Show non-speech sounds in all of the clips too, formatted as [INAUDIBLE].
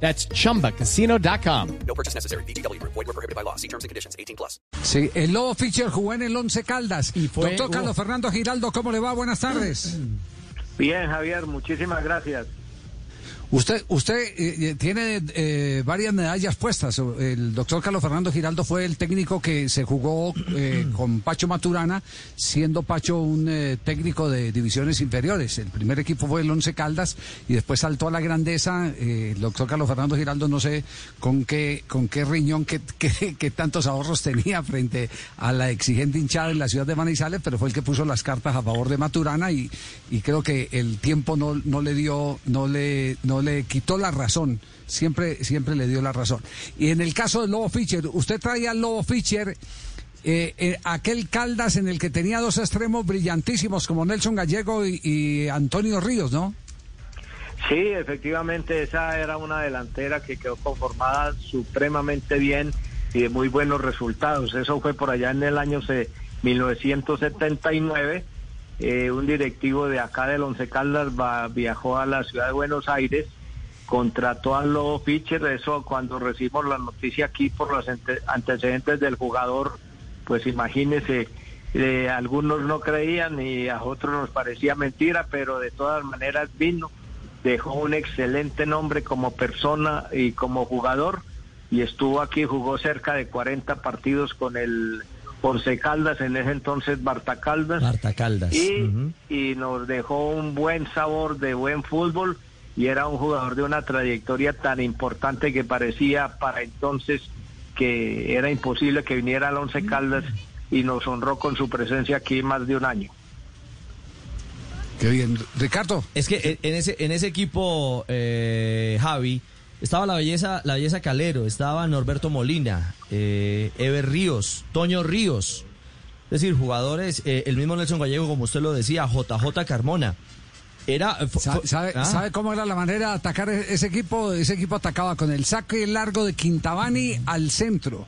That's chumbacasino.com. No purchase necessary. BGW. Void were prohibited by law. See terms and conditions. 18 plus. Sí, el Lobo Fischer jugó en el Once Caldas. fue- Doctor hubo- Carlos Fernando Giraldo, ¿cómo le va? Buenas tardes. Bien, Javier, muchísimas gracias. Usted, usted eh, tiene eh, varias medallas puestas. El doctor Carlos Fernando Giraldo fue el técnico que se jugó eh, [CLEARS THROAT] con Pacho Maturana, siendo Pacho un eh, técnico de divisiones inferiores. El primer equipo fue el Once Caldas y después saltó a la grandeza. Eh, el doctor Carlos Fernando Giraldo, no sé con qué, con qué riñón, qué, [LAUGHS] qué- qué tantos ahorros tenía frente a la exigente hinchada en la ciudad de Manizales, pero fue el que puso las cartas a favor de Maturana y, y creo que el tiempo no, no le dio, no le, no le quitó la razón. Siempre, siempre le dio la razón. Y en el caso del Lobo Fischer, usted traía al Lobo Fischer eh, eh, aquel Caldas en el que tenía dos extremos brillantísimos como Nelson Gallego y, y Antonio Ríos, ¿no? Sí, efectivamente, esa era una delantera que quedó conformada supremamente bien y de muy buenos resultados. Eso fue por allá en el año se- 1979. Eh, un directivo de acá del Once Caldas va- viajó a la ciudad de Buenos Aires, contrató a Lobo Fischer. Eso cuando recibimos la noticia aquí por los ante- antecedentes del jugador, pues imagínese, eh, algunos no creían y a otros nos parecía mentira, pero de todas maneras vino, dejó un excelente nombre como persona y como jugador y estuvo aquí, jugó cerca de 40 partidos con el Once Caldas, en ese entonces Barta Caldas. Marta Caldas. Y, nos dejó un buen sabor de buen fútbol y era un jugador de una trayectoria tan importante que parecía para entonces que era imposible que viniera al Once Caldas y nos honró con su presencia aquí más de un año. Qué bien. Ricardo. Es que en- en ese, en ese equipo, eh, Javi, estaba la belleza, la belleza Calero, estaba Norberto Molina, eh, Ever Ríos, Toño Ríos. Es decir, jugadores, eh, el mismo Nelson Gallego, como usted lo decía, JJ Carmona. Era. fu- ¿Sabe, ah, sabe cómo era la manera de atacar e- ese equipo? Ese equipo atacaba con el saque largo de Quintabani al centro.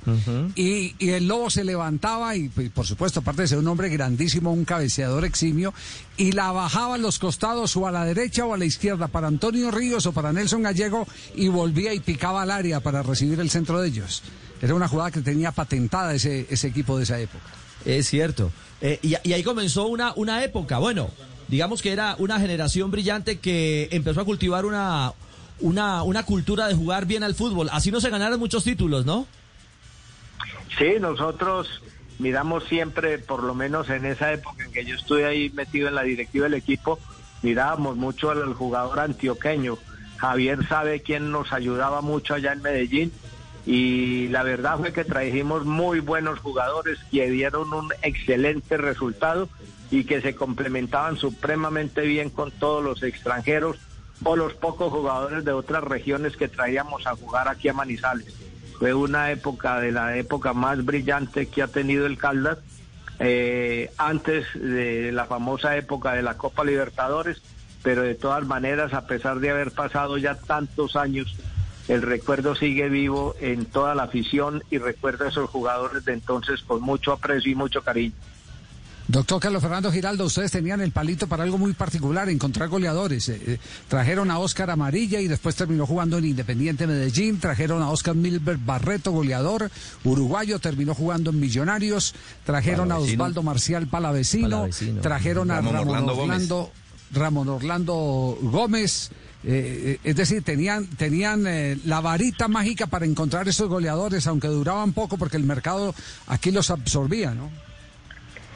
y, y el lobo se levantaba y, pues, por supuesto, aparte de ser un hombre grandísimo, un cabeceador eximio, y la bajaba a los costados o a la derecha o a la izquierda para Antonio Ríos o para Nelson Gallego y volvía y picaba al área para recibir el centro de ellos. Era una jugada que tenía patentada ese, ese equipo de esa época. Es cierto. Eh, y, y ahí comenzó una, una época, bueno, digamos que era una generación brillante que empezó a cultivar una, una, una cultura de jugar bien al fútbol. Así no se ganaron muchos títulos, ¿no? Sí, nosotros miramos siempre, por lo menos en esa época en que yo estuve ahí metido en la directiva del equipo, mirábamos mucho al jugador antioqueño. Javier sabe quién nos ayudaba mucho allá en Medellín y la verdad fue que trajimos muy buenos jugadores que dieron un excelente resultado y que se complementaban supremamente bien con todos los extranjeros o los pocos jugadores de otras regiones que traíamos a jugar aquí a Manizales. Fue una época de la época más brillante que ha tenido el Caldas, eh, antes de la famosa época de la Copa Libertadores, pero de todas maneras, a pesar de haber pasado ya tantos años, el recuerdo sigue vivo en toda la afición y recuerda a esos jugadores de entonces con mucho aprecio y mucho cariño. Doctor Carlos Fernando Giraldo, ustedes tenían el palito para algo muy particular, encontrar goleadores. Eh, eh, trajeron a Oscar Amarilla y después terminó jugando en Independiente Medellín. Trajeron a Oscar Milbert Barreto, goleador uruguayo, terminó jugando en Millonarios. Trajeron a. Osvaldo Marcial Palavecino. Palavecino. Trajeron a Ramón Ramón Orlando Orlando, Ramón Orlando Gómez. Eh, eh, es decir, tenían, tenían eh, la varita mágica para encontrar esos goleadores, aunque duraban poco porque el mercado aquí los absorbía, ¿no?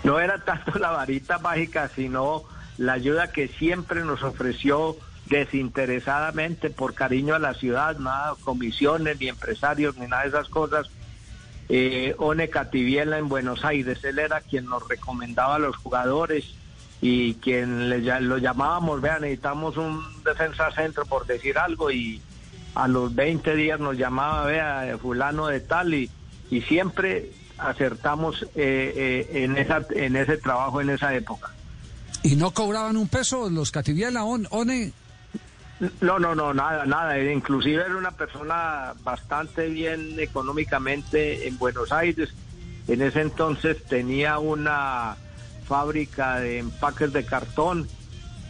No era tanto la varita mágica, sino la ayuda que siempre nos ofreció desinteresadamente por cariño a la ciudad, nada comisiones, ni empresarios, ni nada de esas cosas. Eh, One Cativiela en Buenos Aires, él era quien nos recomendaba a los jugadores y quien le, lo llamábamos, vean, necesitamos un defensa centro por decir algo y a los 20 días nos llamaba, vea, fulano de tal y, y siempre acertamos eh, eh, en, esa, en ese trabajo en esa época. ¿Y no cobraban un peso los Cativiela, on, One? No, no, no, nada, nada. Inclusive era una persona bastante bien económicamente en Buenos Aires. En ese entonces tenía una fábrica de empaques de cartón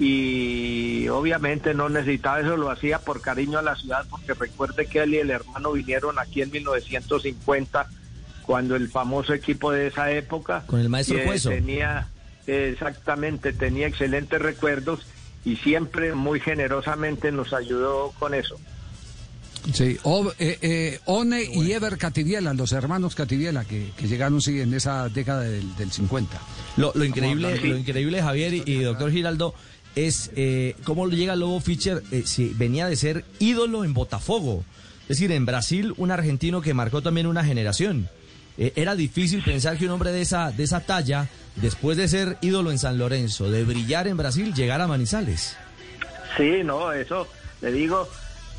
y obviamente no necesitaba eso, lo hacía por cariño a la ciudad, porque recuerde que él y el hermano vinieron aquí en 1950, cuando el famoso equipo de esa época... Con el maestro eh, Cueso. Tenía, exactamente, tenía excelentes recuerdos y siempre muy generosamente nos ayudó con eso. Sí, o- eh, eh, One y Ever Cativiela, los hermanos Cativiela, que, que llegaron sí, en esa década del, del 50. Lo, lo increíble, Sí. lo increíble, Javier y, y doctor Giraldo, es eh, cómo llega Lobo Fischer, eh, si venía de ser ídolo en Botafogo. Es decir, en Brasil, un argentino que marcó también una generación. Eh, era difícil pensar que un hombre de esa, de esa talla, después de ser ídolo en San Lorenzo, de brillar en Brasil, llegara a Manizales. Sí, no, eso, le digo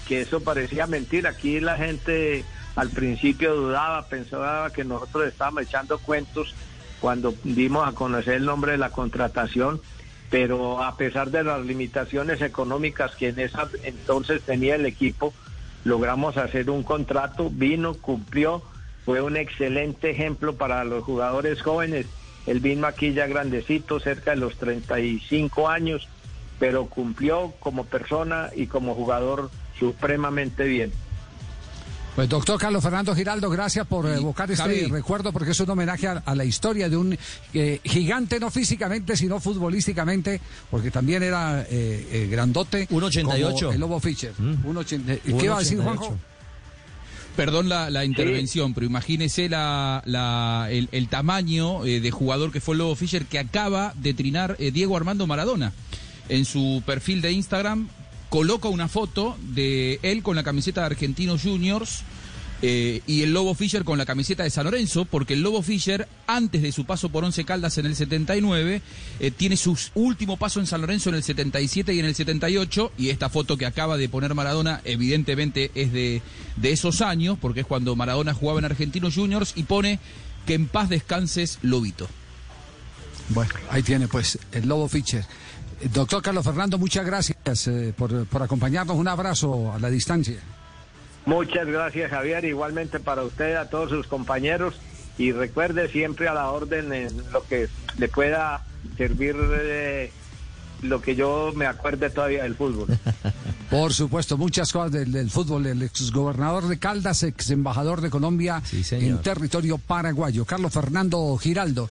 que eso parecía mentira. Aquí la gente al principio dudaba, pensaba que nosotros estábamos echando cuentos cuando dimos a conocer el nombre de la contratación, pero a pesar de las limitaciones económicas que en esa entonces tenía el equipo, logramos hacer un contrato, vino, cumplió, fue un excelente ejemplo para los jugadores jóvenes. Él vino aquí ya grandecito, cerca de los 35 años, pero cumplió como persona y como jugador supremamente bien. Pues doctor Carlos Fernando Giraldo, gracias por evocar este Javi. recuerdo porque es un homenaje a, a la historia de un eh, gigante, no físicamente, sino futbolísticamente, porque también era eh, eh, grandote. 1.88. como El Lobo Fischer. Mm. 1.80. ¿Qué va a decir 1.88. Juanjo? Perdón la, la intervención, pero imagínese la, la- el, el tamaño eh, de jugador que fue el Lobo Fischer que acaba de trinar eh, Diego Armando Maradona. En su perfil de Instagram coloca una foto de él con la camiseta de Argentinos Juniors eh, y el Lobo Fischer con la camiseta de San Lorenzo, porque el Lobo Fischer, antes de su paso por Once Caldas en el 79, eh, tiene su último paso en San Lorenzo en el 77 y en el 78, y esta foto que acaba de poner Maradona, evidentemente es de, de esos años, porque es cuando Maradona jugaba en Argentinos Juniors, y pone que en paz descanses, Lobito. Bueno, ahí tiene pues el Lobo Fischer. Eh, Doctor Carlos Fernando, muchas gracias eh, por, por acompañarnos. Un abrazo a la distancia. Muchas gracias Javier, igualmente para usted, a todos sus compañeros y recuerde siempre a la orden en lo que le pueda servir eh, lo que yo me acuerde todavía del fútbol. [LAUGHS] Por supuesto, muchas cosas del, del fútbol. El exgobernador de Caldas, ex embajador de Colombia Sí, en territorio paraguayo. Carlos Fernando Giraldo.